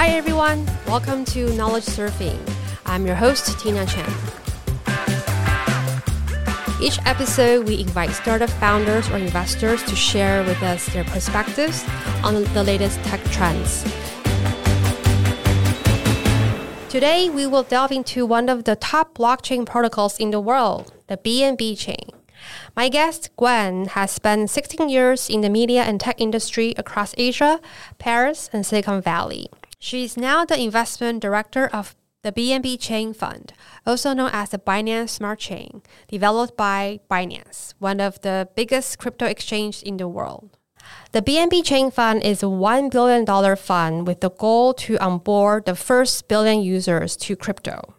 Hi everyone, welcome to Knowledge Surfing. I'm your host, Tina Chen. Each episode, we invite startup founders or investors to share with us their perspectives on the latest tech trends. Today, we will delve into one of the top blockchain protocols in the world, the BNB chain. My guest, Gwen, has spent 16 years in the media and tech industry across Asia, Paris, and Silicon Valley. She is now the investment director of the BNB Chain Fund, also known as the Binance Smart Chain, developed by Binance, one of the biggest crypto exchanges in the world. The BNB Chain Fund is a $1 billion fund with the goal to onboard the first billion users to crypto.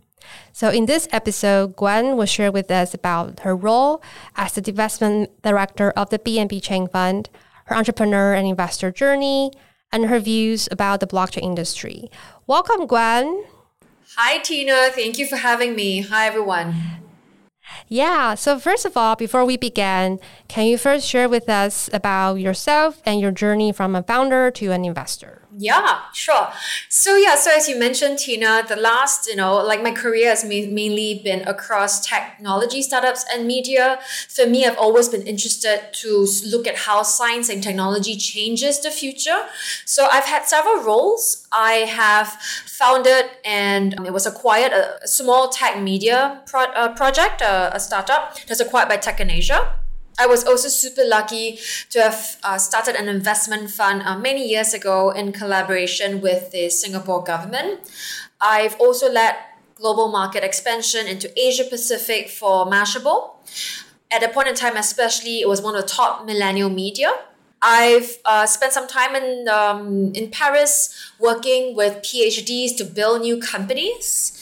So, in this episode, Gwen will share with us about her role as the investment director of the BNB Chain Fund, her entrepreneur and investor journey, and her views about the blockchain industry. Welcome, Gwen. Hi, Tina. Thank you for having me. Hi, everyone. Yeah. So, first of all, before we begin, can you first share with us about yourself and your journey from a founder to an investor? Yeah, sure. So yeah, so as you mentioned, Tina, the last, you know, like my career has mainly been across technology startups and media. For me, I've always been interested to look at how science and technology changes the future. So I've had several roles. I have founded and it was acquired a, small tech media pro- uh, project, uh, a startup that's acquired by Tech in Asia. I was also super lucky to have uh, started an investment fund uh, many years ago in collaboration with the Singapore government. I've also led global market expansion into Asia Pacific for Mashable. At a point in time, especially, it was one of the top millennial media. I've uh, spent some time in um, in Paris working with PhDs to build new companies.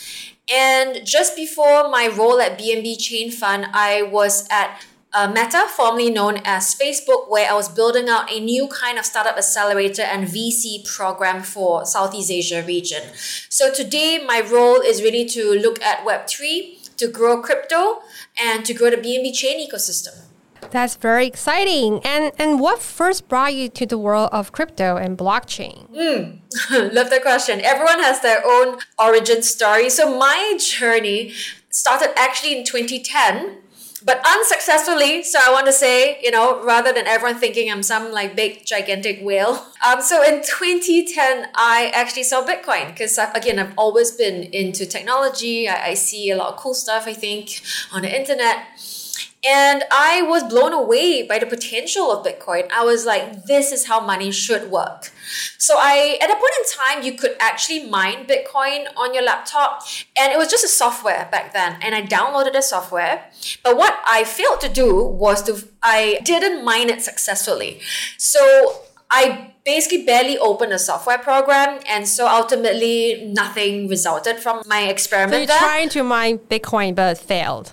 And just before my role at BNB Chain Fund, I was at uh, Meta, formerly known as Facebook, where I was building out a new kind of startup accelerator and VC program for Southeast Asia region. So today, my role is really to look at Web3, to grow crypto, and to grow the BNB chain ecosystem. That's very exciting. And and what first brought you to the world of crypto and blockchain? Mm, love the question. Everyone has their own origin story. So my journey started actually in 2010 but unsuccessfully. So I want to say, you know, rather than everyone thinking I'm some like big gigantic whale. Um, so in 2010, I actually saw Bitcoin because again, I've always been into technology. I, I see a lot of cool stuff. I think on the internet. And I was blown away by the potential of Bitcoin. I was like, this is how money should work. So I, at a point in time, you could actually mine Bitcoin on your laptop, and it was just a software back then. And I downloaded the software, but what I failed to do was to I didn't mine it successfully. So I basically barely opened a software program, and so ultimately nothing resulted from my experiment. So you're there. trying to mine Bitcoin but failed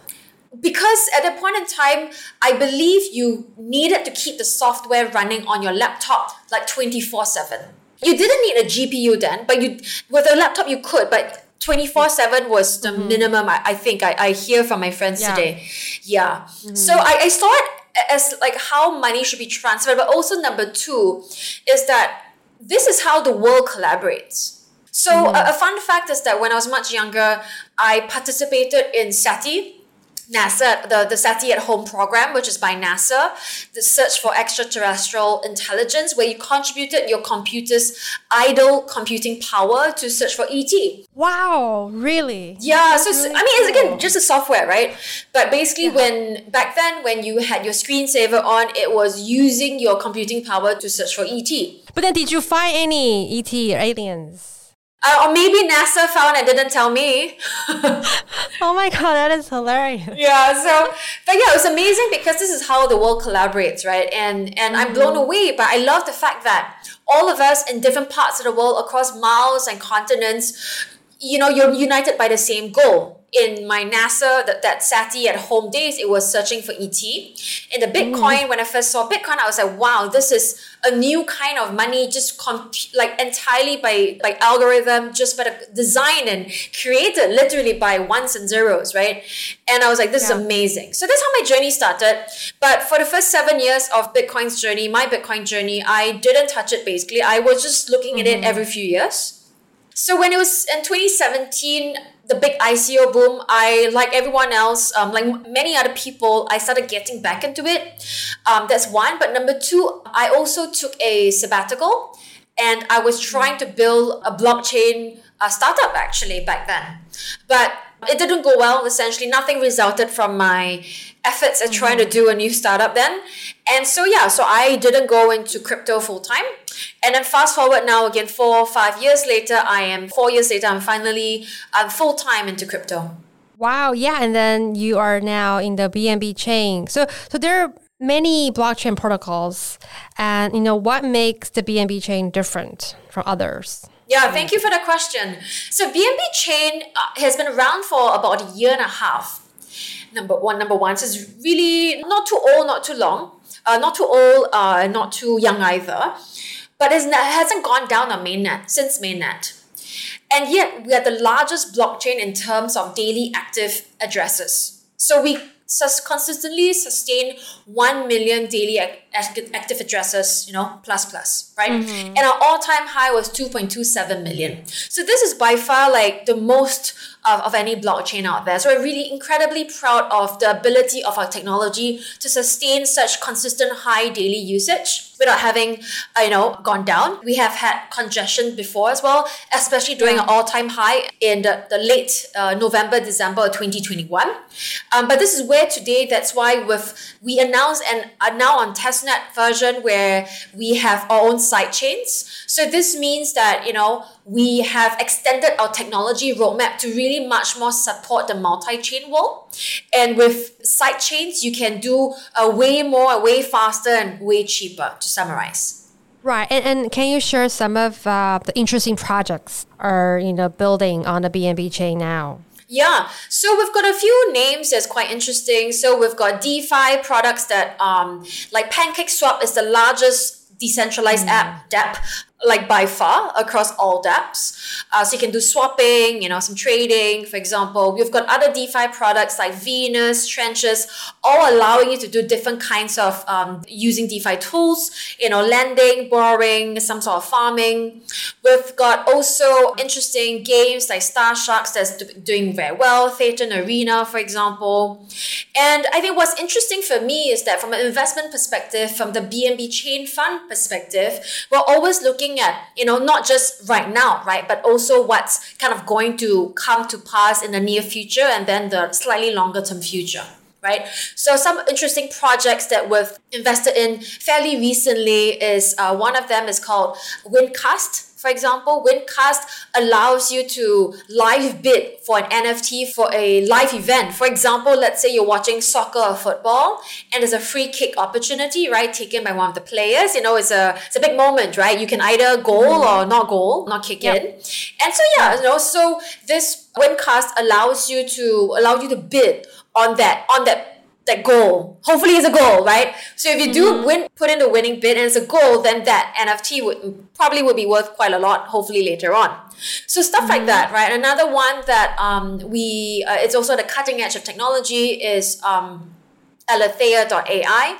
because at that point in time, I believe you needed to keep the software running on your laptop like 24 7. You didn't need a GPU then, but you with a laptop you could, but 24 7 was the mm-hmm. minimum I, I think I, I hear from my friends yeah. today. Yeah. Mm-hmm. So I, I saw it as like how money should be transferred, but also number two is that this is how the world collaborates. So mm-hmm. a, a fun fact is that when I was much younger, I participated in SETI, NASA, the, the SETI at Home program, which is by NASA, the search for extraterrestrial intelligence, where you contributed your computer's idle computing power to search for ET. Wow, really? Yeah, That's so really I mean, it's again just a software, right? But basically, yeah. when back then, when you had your screensaver on, it was using your computing power to search for ET. But then, did you find any ET aliens? Uh, or maybe NASA found and didn't tell me. oh my god, that is hilarious. Yeah, so but yeah, it was amazing because this is how the world collaborates, right? And and I'm blown mm-hmm. away, but I love the fact that all of us in different parts of the world across miles and continents, you know, you're united by the same goal in my NASA, that, that SETI at home days, it was searching for ET. In the Bitcoin, mm. when I first saw Bitcoin, I was like, wow, this is a new kind of money, just comp- like entirely by, by algorithm, just by the design and created literally by ones and zeros, right? And I was like, this yeah. is amazing. So that's how my journey started. But for the first seven years of Bitcoin's journey, my Bitcoin journey, I didn't touch it basically. I was just looking mm-hmm. at it mm-hmm. every few years So when it was in 2017, the big ICO boom, I, like everyone else, um, like many other people, I started getting back into it. Um, that's one. But number two, I also took a sabbatical and I was trying to build a blockchain uh, startup actually back then. But it didn't go well. Essentially, nothing resulted from my efforts at trying to do a new startup then. And so, yeah, so I didn't go into crypto full time. And then fast forward now again, four or five years later, I am four years later, I'm finally um, full time into crypto. Wow, yeah, and then you are now in the BNB chain. So, so there are many blockchain protocols, and you know what makes the BNB chain different from others? Yeah, thank you for the question. So BNB chain uh, has been around for about a year and a half. Number one, number one, so it's really not too old, not too long, uh, not too old, uh, not too young either. But it hasn't gone down on mainnet since mainnet. And yet, we are the largest blockchain in terms of daily active addresses. So we sus- consistently sustain 1 million daily ac- active addresses, you know, plus plus, right? Mm-hmm. And our all-time high was 2.27 million. So this is by far like the most of, of any blockchain out there. So we're really incredibly proud of the ability of our technology to sustain such consistent high daily usage without having, uh, you know, gone down. We have had congestion before as well, especially during an all-time high in the, the late uh, November, December of 2021. Um, but this is where today, that's why with we announced and are now on testnet version where we have our own side chains. So this means that, you know, we have extended our technology roadmap to really much more support the multi-chain world. And with side chains, you can do a way more, way faster, and way cheaper. To summarize. Right, and, and can you share some of uh, the interesting projects are you know building on the BNB chain now? Yeah, so we've got a few names that's quite interesting. So we've got DeFi products that um like Pancake Swap is the largest decentralized mm. app DApp like by far across all dApps. Uh, so you can do swapping, you know, some trading, for example. We've got other DeFi products like Venus, Trenches, all allowing you to do different kinds of um, using DeFi tools, you know, lending, borrowing, some sort of farming. We've got also interesting games like Star Sharks that's doing very well, Thetan Arena, for example. And I think what's interesting for me is that from an investment perspective, from the BNB chain fund perspective, we're always looking at, you know, not just right now, right, but also what's kind of going to come to pass in the near future and then the slightly longer term future. Right? So some interesting projects that we've invested in fairly recently is uh, one of them is called Windcast for example, Windcast allows you to live bid for an NFT for a live event. For example, let's say you're watching soccer or football and there's a free kick opportunity, right, taken by one of the players. You know, it's a it's a big moment, right? You can either goal or not goal, not kick yep. in. And so yeah, you know, so this Windcast allows you to allow you to bid on that on that that goal. Hopefully, it's a goal, right? So if you do mm-hmm. win, put in the winning bid and it's a goal, then that NFT would probably would be worth quite a lot. Hopefully later on. So stuff mm-hmm. like that, right? Another one that um, we uh, it's also the cutting edge of technology is um, Alethea.ai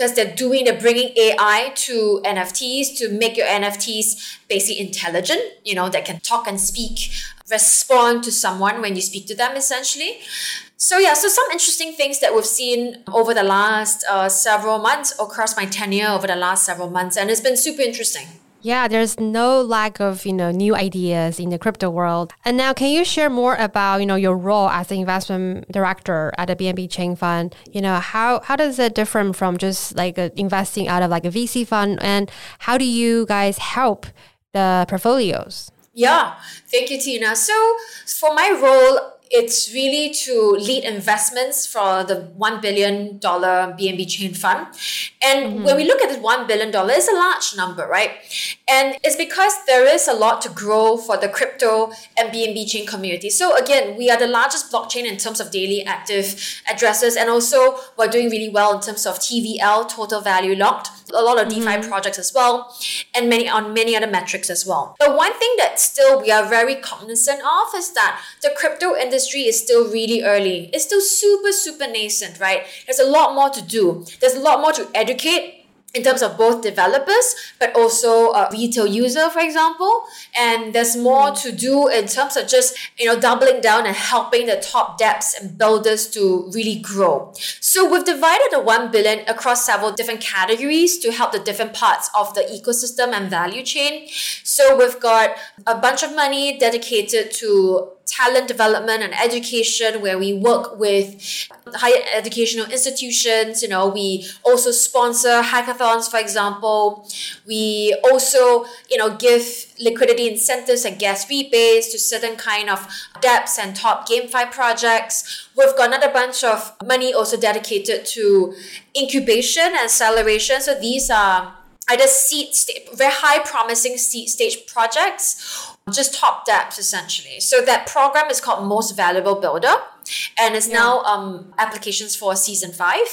because they're doing they're bringing AI to NFTs to make your NFTs basically intelligent. You know that can talk and speak, respond to someone when you speak to them, essentially. So yeah, so some interesting things that we've seen over the last uh, several months across my tenure over the last several months, and it's been super interesting. Yeah, there's no lack of you know new ideas in the crypto world. And now, can you share more about you know your role as the investment director at the BNB Chain Fund? You know how how does it differ from just like uh, investing out of like a VC fund, and how do you guys help the portfolios? Yeah, thank you, Tina. So for my role it's really to lead investments for the $1 billion BNB chain fund. And mm-hmm. when we look at this $1 billion, it's a large number, right? And it's because there is a lot to grow for the crypto and BNB chain community. So again, we are the largest blockchain in terms of daily active addresses. And also we're doing really well in terms of TVL, total value locked, a lot of DeFi mm-hmm. projects as well, and many on many other metrics as well. But one thing that still we are very cognizant of is that the crypto industry industry is still really early. It's still super, super nascent, right? There's a lot more to do. There's a lot more to educate in terms of both developers but also a retail user for example and there's more hmm. to do in terms of just you know doubling down and helping the top dapps and builders to really grow so we've divided the 1 billion across several different categories to help the different parts of the ecosystem and value chain so we've got a bunch of money dedicated to talent development and education where we work with higher educational institutions you know we also sponsor hackathons for example. We also you know give liquidity incentives and gas rebates to certain kind of dapps and top GameFi projects. We've got another bunch of money also dedicated to incubation and acceleration. So these are either seed st- very high promising seed stage projects just top dapps essentially. So that program is called Most Valuable Builder and is yeah. now um, applications for season five.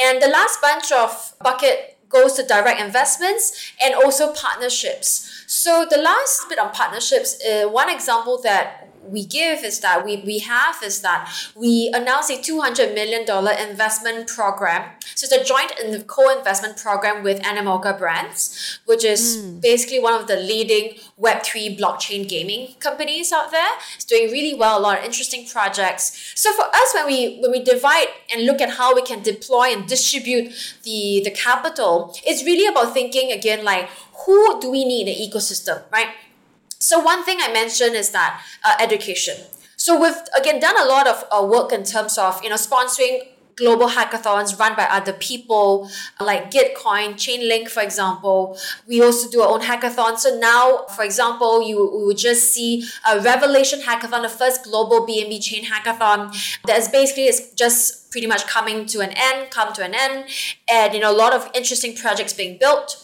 And the last bunch of bucket goes to direct investments and also partnerships. So the last bit on partnerships, uh, one example that we give is that we, we have is that we announced a $200 million investment program. So it's a joint and co-investment program with Animoca Brands, which is mm. basically one of the leading Web3 blockchain gaming companies out there. It's doing really well, a lot of interesting projects. So for us, when we when we divide and look at how we can deploy and distribute the, the capital, it's really about thinking again like who do we need in the ecosystem, right? So one thing I mentioned is that uh, education. So we've again done a lot of uh, work in terms of you know sponsoring global hackathons run by other people like Gitcoin, Chainlink, for example. We also do our own hackathon. So now, for example, you we would just see a Revelation hackathon, the first global BNB chain hackathon. That's basically is just pretty much coming to an end, come to an end, and you know a lot of interesting projects being built.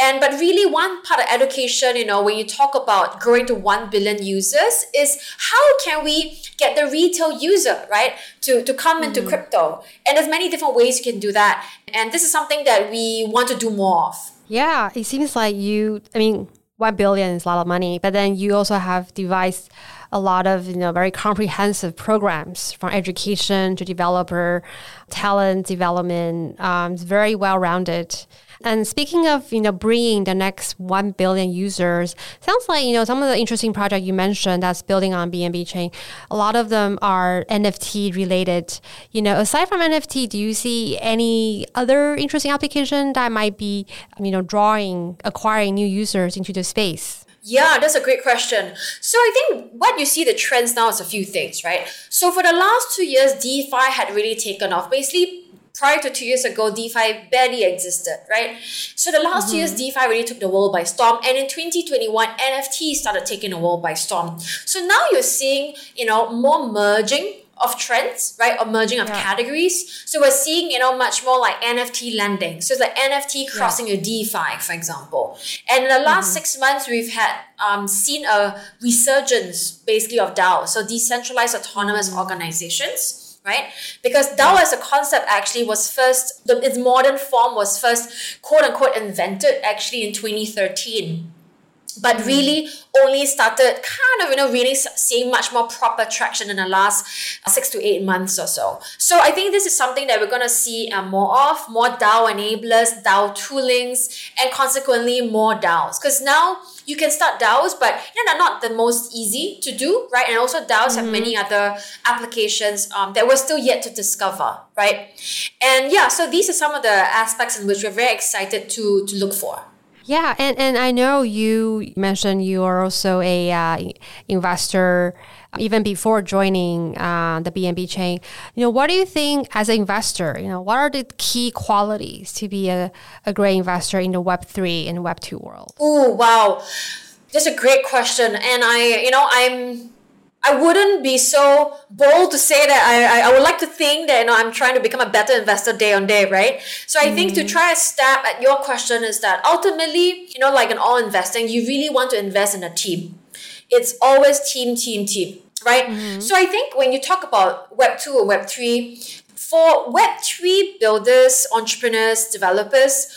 And but really one part of education, you know, when you talk about growing to 1 billion users is how can we get the retail user, right, to, to come mm-hmm. into crypto? And there's many different ways you can do that. And this is something that we want to do more of. Yeah, it seems like you, I mean, 1 billion is a lot of money, but then you also have devised a lot of you know very comprehensive programs from education to developer talent development um, it's very well rounded and speaking of, you know, bringing the next 1 billion users, sounds like, you know, some of the interesting projects you mentioned that's building on BNB chain, a lot of them are NFT related. You know, aside from NFT, do you see any other interesting application that might be, you know, drawing, acquiring new users into the space? Yeah, that's a great question. So I think what you see the trends now is a few things, right? So for the last two years, DeFi had really taken off. Basically, prior to two years ago, DeFi barely existed, right? So the last mm-hmm. two years, DeFi really took the world by storm. And in 2021, NFT started taking the world by storm. So now you're seeing, you know, more merging of trends, right? Or merging of yeah. categories. So we're seeing, you know, much more like NFT lending. So it's like NFT crossing yeah. your DeFi, for example. And in the last mm-hmm. six months, we've had um, seen a resurgence basically of DAO, so decentralized autonomous mm-hmm. organizations right? Because DAO as a concept actually was first, the, its modern form was first quote unquote invented actually in 2013 but mm. really only started kind of you know really seeing much more proper traction in the last six to eight months or so so i think this is something that we're going to see uh, more of more dao enablers dao toolings and consequently more daos because now you can start daos but you know they're not the most easy to do right? And also daos mm-hmm. have many other applications um, that we're still yet to discover right? And yeah so these are some of the aspects in which we're very excited to to look for. Yeah, and, and I know you mentioned you are also a uh, investor even before joining uh, the BNB chain. You know, what do you think as an investor? You know, what are the key qualities to be a, a great investor in the Web three and Web two world? Oh wow, that's a great question, and I, you know, I'm I wouldn't be so bold to say that I, I, would like to think that you know I'm trying to become a better investor day on day, right? So I mm think to mm-hmm. try a stab at your question is that ultimately, you know, like in all investing, you really want to invest in a team. It's always team, team, team, right? mm So I think when you talk about Web two or Web three, for Web three builders, entrepreneurs, developers,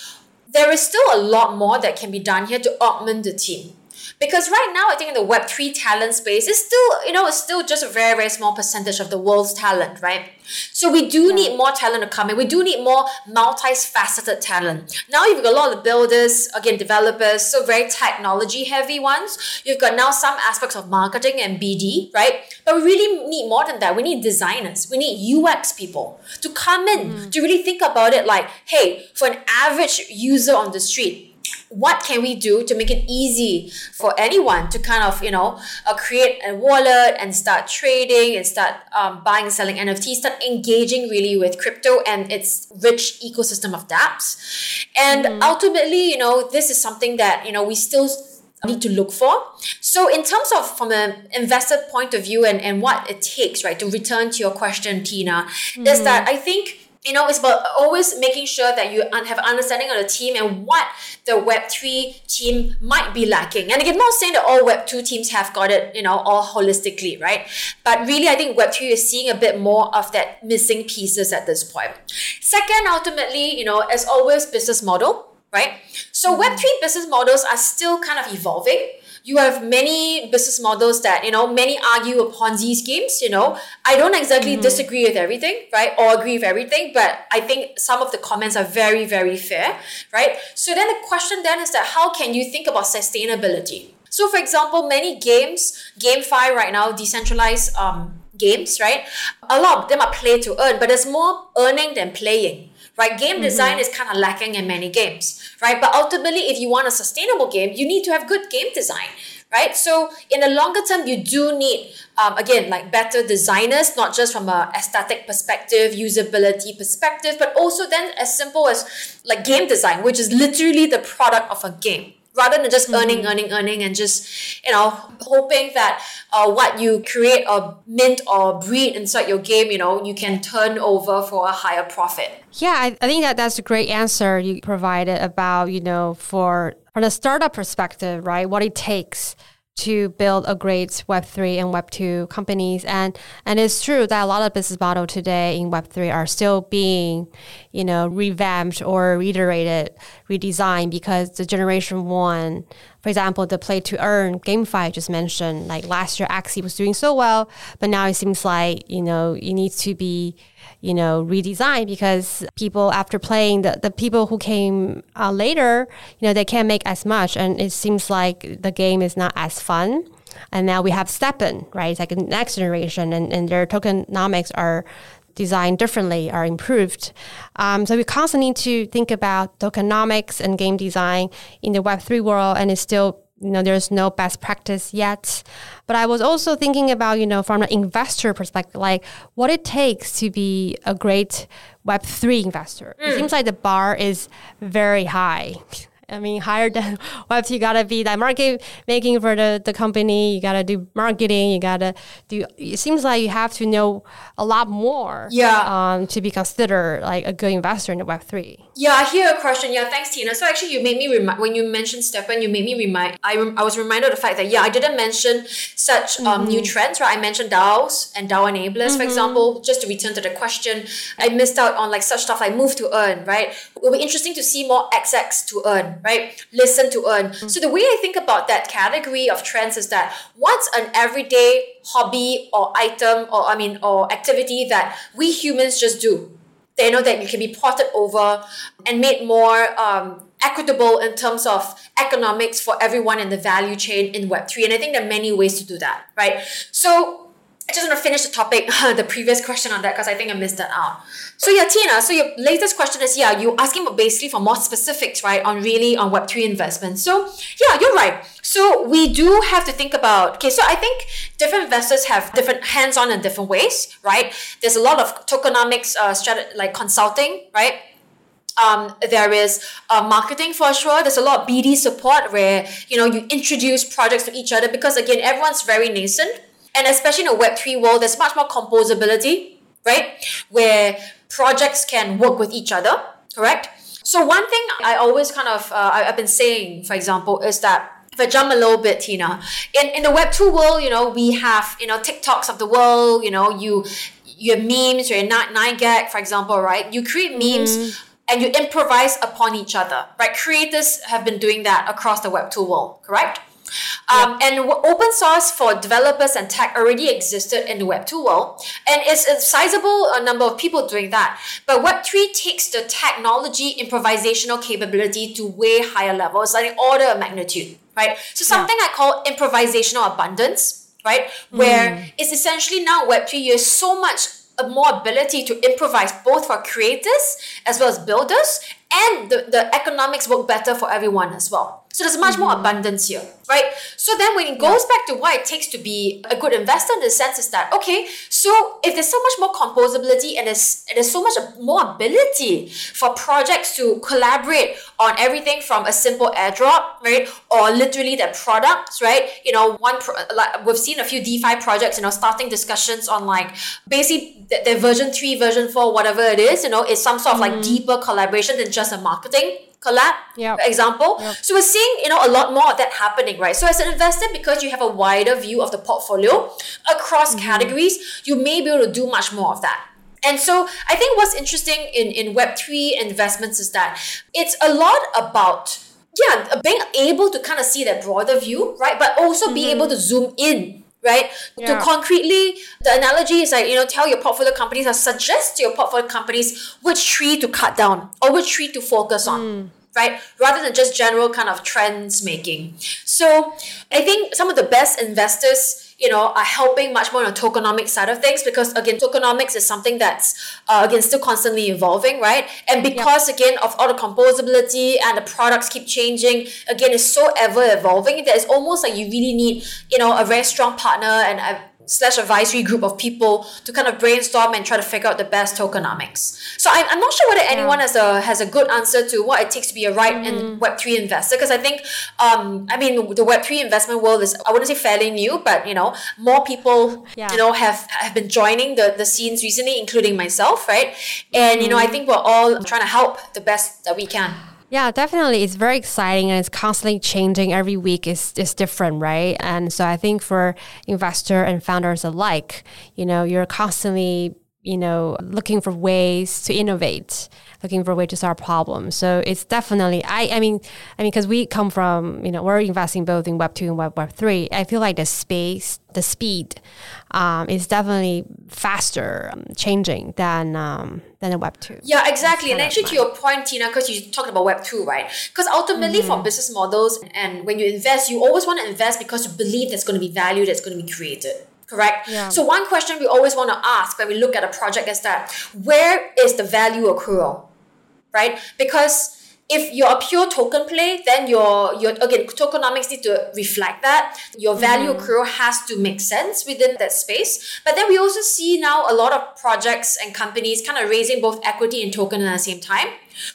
there is still a lot more that can be done here to augment the team Because right now, I think in the Web3 talent space, it's still, you know, it's still just a very, very small percentage of the world's talent, right? So we do need more talent to come in. We do need more multi-faceted talent. Now you've got a lot of builders, again, developers, so very technology heavy ones. You've got now some aspects of marketing and BD, right? But we really need more than that. We need designers. We need UX people to come in mm. to really think about it like, hey, for an average user on the street, what can we do to make it easy for anyone to kind of you know uh, create a wallet and start trading and start um, buying and selling nfts start engaging really with crypto and its rich ecosystem of dapps and mm. ultimately you know this is something that you know we still need to look for so in terms of from an investor point of view and, and what it takes right to return to your question tina mm. is that i think you know, it's about always making sure that you have understanding of the team and what the Web3 team might be lacking. And again, not saying that all Web2 teams have got it, you know, all holistically, right? But really, I think Web3 is seeing a bit more of that missing pieces at this point. Second, ultimately, you know, as always, business model, right? So Web3 business models are still kind of evolving you have many business models that you know many argue upon these schemes you know. I don't exactly mm-hmm. disagree with everything right or agree with everything but i think some of the comments are very very fair right? So then the question then is that how can you think about sustainability? So for example many games GameFi right now decentralized um, games right a lot of them are play to earn but there's more earning than playing right? Game mm-hmm. design is kind of lacking in many games, right? But ultimately, if you want a sustainable game, you need to have good game design, right? So in the longer term, you do need, um, again, like better designers, not just from a aesthetic perspective, usability perspective, but also then as simple as like game design, which is literally the product of a game rather than just mm-hmm. earning, earning, earning, and just you know hoping that uh, what you create or mint or breed inside your game, you know, you can turn over for a higher profit. Yeah, I, I think that that's a great answer you provided about you know for from a startup perspective, right? What it takes to build a great Web3 and Web2 companies. And, and it's true that a lot of business model today in Web3 are still being, you know, revamped or reiterated, redesigned because the generation one, for example, the play to earn GameFi I just mentioned, like last year Axie was doing so well, but now it seems like, you know, it needs to be you know, redesigned because people after playing the, the people who came uh, later, you know, they can't make as much. And it seems like the game is not as fun. And now we have STEPN, right? It's like the next generation and, and their tokenomics are designed differently, are improved. Um, so we constantly need to think about tokenomics and game design in the Web3 world and it's still you know there's no best practice yet but i was also thinking about you know from an investor perspective like what it takes to be a great web3 investor mm. it seems like the bar is very high I mean, higher than what you gotta be that market making for the, the company. You gotta do marketing. You gotta do. It seems like you have to know a lot more. Yeah. Um, to be considered like a good investor in the Web three. Yeah, I hear a question. Yeah, thanks, Tina. So actually, you made me remind when you mentioned STEPN. You made me remind. I rem- I was reminded of the fact that yeah, I didn't mention such um, mm-hmm. new trends. Right, I mentioned DAOs and DAO enablers, mm-hmm. for example. Just to return to the question, I missed out on like such stuff like move to earn. Right, it will be interesting to see more XX to earn right? Listen to earn. Mm-hmm. So the way I think about that category of trends is that what's an everyday hobby or item or I mean or activity that we humans just do? They know that it can be ported over and made more um, equitable in terms of economics for everyone in the value chain in Web3. And I think there are many ways to do that, right? So I just want to finish the topic, the previous question on that, because I think I missed that out. So yeah, Tina, so your latest question is, yeah, you're asking basically for more specifics, right, on really on Web3 investment. So yeah, you're right. So we do have to think about, okay, so I think different investors have different hands-on in different ways, right? There's a lot of tokenomics, uh, strat- like consulting, right? Um, there is uh, marketing for sure. There's a lot of BD support where you know you introduce projects to each other because again everyone's very nascent and especially in a Web3 world, there's much more composability, right? Where projects can work with each other, correct? So one thing I always kind of, uh, I've been saying, for example, is that if I jump a little bit, Tina, in, in the Web2 world, you know, we have, you know, TikToks of the world, you know, you, your memes, you're 9gag, for example, right? You create memes mm. and you improvise upon each other, right? Creators have been doing that across the Web2 world, correct? Um, And open source for developers and tech already existed in the Web2 world, and it's a sizable uh, number of people doing that. But Web3 takes the technology improvisational capability to way higher levels, like an order of magnitude, right? So something I call improvisational abundance, right? Where it's essentially now Web3, you have so much uh, more ability to improvise both for creators as well as builders and the, the economics work better for everyone as well. So there's much more mm-hmm. abundance here, right? So then when it goes back to what it takes to be a good investor in the sense is that, okay, so if there's so much more composability and there's, and there's so much more ability for projects to collaborate on everything from a simple airdrop, right? Or literally their products, right? You know, one, pro- like we've seen a few DeFi projects, you know, starting discussions on like basically their, version three, version four, whatever it is, you know, is some sort of like mm-hmm. deeper collaboration than just a marketing collab Yep. example. So we're seeing, you know, a lot more of that happening, right? So as an investor, because you have a wider view of the portfolio across mm-hmm. categories, you may be able to do much more of that. And so I think what's interesting in, in Web3 investments is that it's a lot about yeah, being able to kind of see that broader view, right? But also be mm-hmm. able to zoom in right? To concretely, the analogy is like, you know, tell your portfolio companies or suggest to your portfolio companies which tree to cut down or which tree to focus on. Mm. Right, rather than just general kind of trends making. So, I think some of the best investors, you know, are helping much more on the tokenomics side of things because again, tokenomics is something that's uh, again still constantly evolving, right? And because again of all the composability and the products keep changing, again, it's so ever evolving that it's almost like you really need, you know, a very strong partner and a slash advisory group of people to kind of brainstorm and try to figure out the best tokenomics. So I'm, I'm not sure whether anyone has a has a good answer to what it takes to be a right and Web three investor because I think um I mean the Web three investment world is I wouldn't say fairly new but you know more people Yeah. you know have have been joining the the scenes recently including myself right and you know I think we're all trying to help the best that we can. Yeah, definitely. It's very exciting and it's constantly changing. Every week is is different, right? And so I think for investor and founders alike, you know, you're constantly, you know, looking for ways to innovate, looking for ways to solve problems. So it's definitely I I mean I mean because we come from, you know, we're investing both in web 2 and web web 3. I feel like the space, the speed um, is definitely faster um, changing than um, than the web 2. Yeah, exactly. And actually, to your point, Tina, because you talked about Web 2, right? Because ultimately, for business models, and when you invest, you always want to invest because you believe there's going to be value that's going to be created. Correct? Yeah. So, one question we always want to ask when we look at a project is that where is the value accrual? Right? Because if you're a pure token play, then your your again tokenomics need to reflect that. Your mm-hmm. value accrual has to make sense within that space. But then we also see now a lot of projects and companies kind of raising both equity and token at the same time,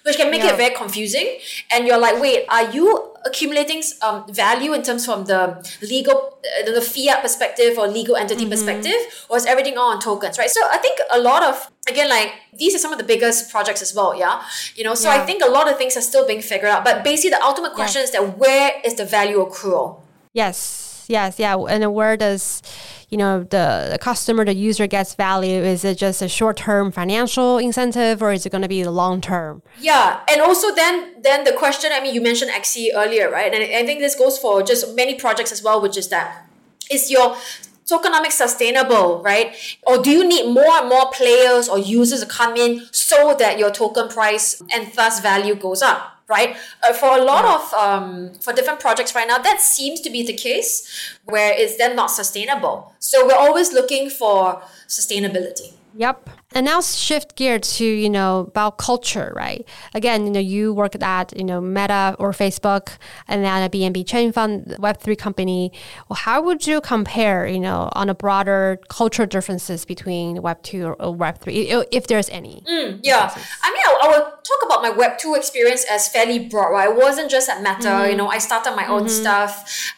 which can make Yeah. it very confusing. And you're like, wait, are you accumulating um, value in terms from the legal, uh, the fiat perspective or legal entity perspective, or is everything all on tokens, right? So I think a lot of again, like these are some of the biggest projects as well, yeah. You know, so I think a lot of things are still being figured out. But basically, the ultimate question is that where is the value accrual? Yes, yes, yeah. And where does, you know, the, the customer, the user gets value? Is it just a short term financial incentive or is it going to be the long term? Yeah, and also then then the question. I mean, you mentioned Axie earlier, right? And I think this goes for just many projects as well, which is that is your tokenomics sustainable, right? Or do you need more and more players or users to come in so that your token price and thus value goes up? Right uh, for a lot of um, for different projects right now, that seems to be the case, where it's then not sustainable. So we're always looking for sustainability. Yep. And now shift gear to, you know, about culture, right? Again, you know, you work at, you know, Meta or Facebook and then a BNB chain fund, Web3 company. Well, how would you compare, you know, on a broader cultural differences between Web2 or, or Web3, if there's any? Yeah, I mean, I, I will talk about my Web two experience as fairly broad. Right, it wasn't just at Meta. You mm-hmm. know, I started my own mm-hmm. stuff.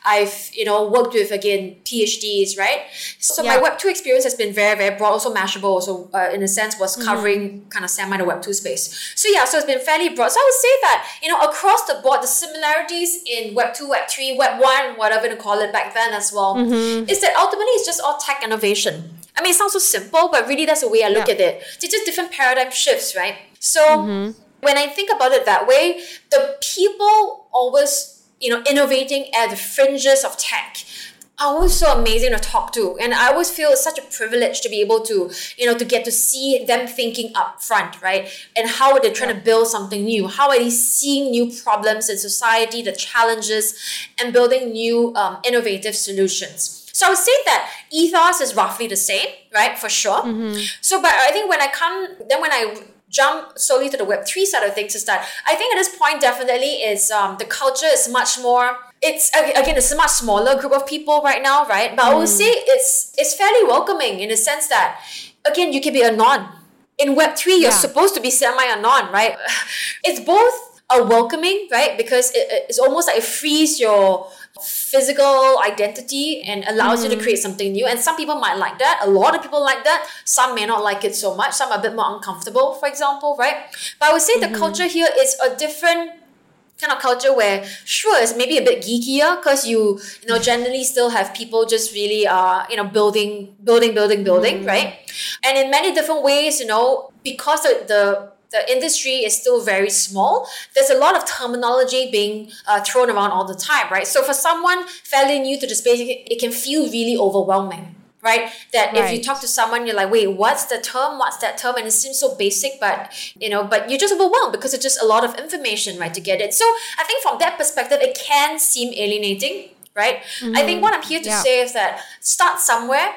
I've you know worked with again PhDs. Right, so my Web two experience has been very very broad. Also Mashable, also uh, in a sense was mm-hmm. covering kind of semi the Web two space. So yeah, so it's been fairly broad. So I would say that you know across the board, the similarities in Web two, Web three, Web one, whatever to call it back then as well, is that ultimately it's just all tech innovation. I mean, it sounds so simple, but really that's the way I look Yeah. at it. It's just different paradigm shifts, right? So when I think about it that way, the people always you know, innovating at the fringes of tech are always so amazing to talk to. And I always feel it's such a privilege to be able to, you know, to get to see them thinking up front, right? And how are they trying to build something new? How are they seeing new problems in society, the challenges, and building new um, innovative solutions? So I would say that ethos is roughly the same, right? For sure. Mm-hmm. So, but I think when I come, then when I jump solely to the Web3 side of things is that I think at this point definitely is um, the culture is much more it's again it's a much smaller group of people right now right but mm. i would say it's it's fairly welcoming in the sense that again you can be a non in web3 you're yeah. supposed to be semi anon right it's both a welcoming right because it, it's almost like it frees your physical identity and allows mm. you to mm. create something new and some people might like that a lot of people like that some may not like it so much some are a bit more uncomfortable for example right but i would say mm-hmm. the culture here is a different kind of culture where sure it's maybe a bit geekier because you you know generally still have people just really uh you know building building building building mm. right and in many different ways you know because the, the the industry is still very small. There's a lot of terminology being uh, thrown around all the time, right? So for someone fairly new to the space, it can feel really overwhelming right? That right. if you talk to someone, you're like, wait, what's the term? What's that term? And it seems so basic, but you know, but you're just overwhelmed because it's just a lot of information, right, to get it. So I think from that perspective, it can seem alienating, right? Mm-hmm. I think mm-hmm. what I'm here to yeah. say is that start somewhere.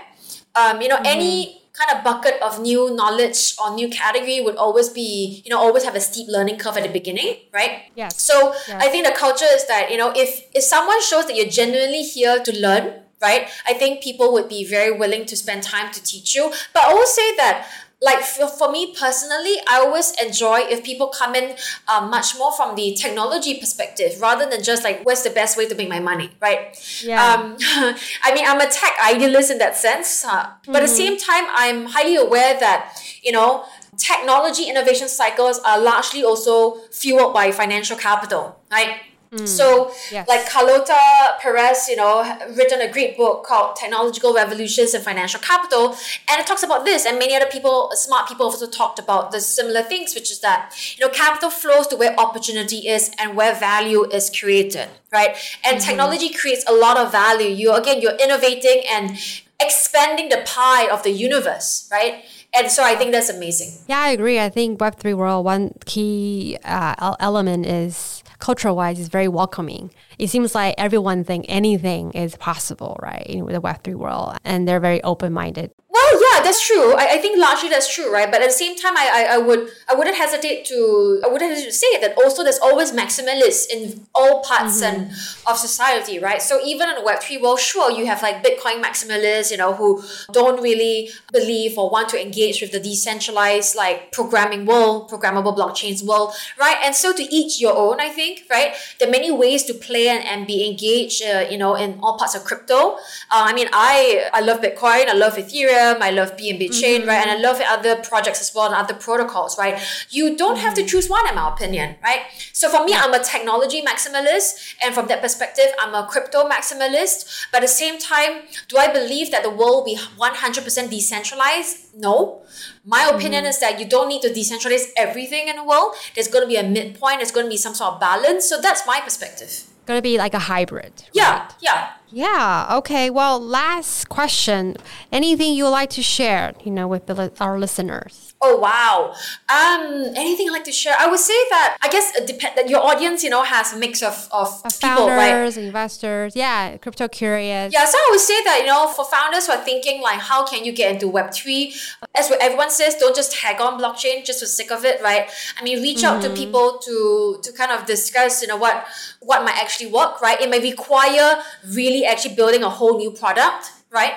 Um, you know, mm-hmm. any kind of bucket of new knowledge or new category would always be, you know, always have a steep learning curve at the beginning, right? Yes. So yes. I think the culture is that, you know, if if someone shows that you're genuinely here to learn, right? I think people would be very willing to spend time to teach you. But I will say that like for, for me personally, I always enjoy if people come in uh, much more from the technology perspective rather than just like what's the best way to make my money, right? Yeah. Um, I mean, I'm a tech idealist in that sense, uh, mm-hmm. but at the mm-hmm. same time, I'm highly aware that you know technology innovation cycles are largely also fueled by financial capital, right? Mm, so, yes. like Carlota Perez, you know, written a great book called Technological Revolutions and Financial Capital, and it talks about this. And many other people, smart people, also talked about the similar things, which is that you know, capital flows to where opportunity is and where value is created, right? And mm-hmm. technology creates a lot of value. You again, you're innovating and expanding the pie of the universe, right? and so I think that's amazing. Yeah, I agree. I think Web three world one key uh, element is cultural wise is very welcoming. It seems like everyone think anything is possible, right, in the Web three world, and they're very open minded. Well, yeah, that's true. I, I think largely that's true, right? But at the same time, I, I, I would I wouldn't hesitate to I wouldn't hesitate to say that also there's always maximalists in all parts mm-hmm. and of society, right? So even in the Web three world, sure, you have like Bitcoin maximalists, you know, who don't really believe or want to engage with the decentralized like programming world, programmable blockchains world, right? And so to each your own, I think, right? There are many ways to play and, and be engaged, uh, you know, in all parts of crypto. Uh, I mean, I I love Bitcoin, I love Ethereum. I love BNB mm-hmm. Chain, right? And I love other projects as well and other protocols, right? You don't have to mm-hmm. choose one, in my opinion, right? So for me, I'm a technology maximalist, and from that perspective, I'm a crypto maximalist. But at the same time, do I believe that the world will be 100% decentralized? No. My opinion mm-hmm. is that you don't need to decentralize everything in the world. There's going to be a midpoint. There's going to be some sort of balance. So that's my perspective. Going to be like a hybrid. Yeah, right? yeah. Yeah. Okay. Well, last question. Anything you would like to share, you know, with the, our listeners? Oh wow. Um, anything I'd like to share? I would say that I guess it depend that your audience, you know, has a mix of of people, founders, right? investors, yeah, crypto curious. Yeah, so I would say that you know, for founders who are thinking like, how can you get into Web three? As what everyone says, don't just tag on blockchain just for sick of it, right? I mean, reach mm-hmm. out to mm-hmm. people to to kind of discuss, you know, what what might actually work, right? It may require really actually building a whole new product, right?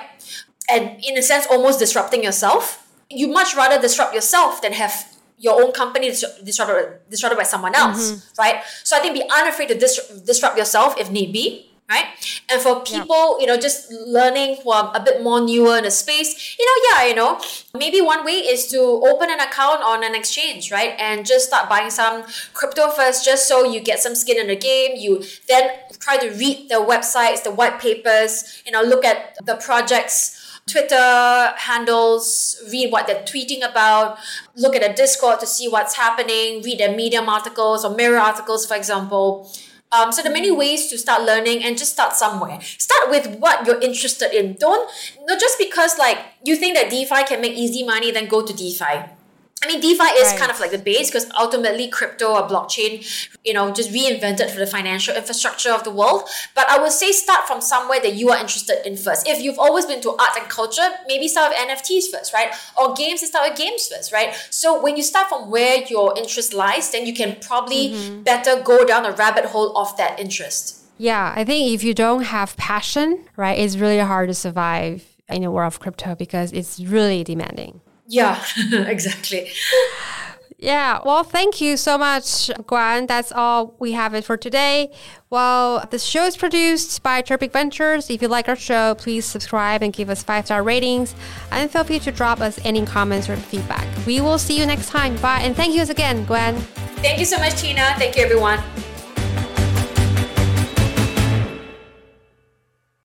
And in a sense, almost disrupting yourself you much rather disrupt yourself than have your own company disrupted, disrupted by someone else, mm-hmm. right? So I think be unafraid to dis- disrupt yourself if need be, right? And for people, yeah. you know, just learning who are a bit more newer in the space, you know, yeah, you know, maybe one way is to open an account on an exchange, right? And just start buying some crypto first, just so you get some skin in the game. You then try to read the websites, the white papers, you know, look at the projects Twitter handles, read what they're tweeting about, look at a Discord to see what's happening, read their Medium articles or Mirror articles, for example. Um, so there are many ways to start learning and just start somewhere. Start with what you're interested in. Don't not just because like you think that DeFi can make easy money, then go to DeFi. I mean, DeFi is right. kind of like the base because ultimately crypto or blockchain, you know, just reinvented for the financial infrastructure of the world. But I would say start from somewhere that you are interested in first. If you've always been to art and culture, maybe start with NFTs first, right? Or games, start with games first, right? So when you start from where your interest lies, then you can probably mm-hmm. better go down a rabbit hole of that interest. Yeah, I think if you don't have passion, right, it's really hard to survive in the world of crypto because it's really demanding. Yeah, exactly. Yeah, well, thank you so much, Gwen. That's all we have it for today. Well, the show is produced by Tropic Ventures. If you like our show, please subscribe and give us five star ratings. And feel free to drop us any comments or feedback. We will see you next time. Bye. And thank you again, Gwen. Thank you so much, Tina. Thank you, everyone.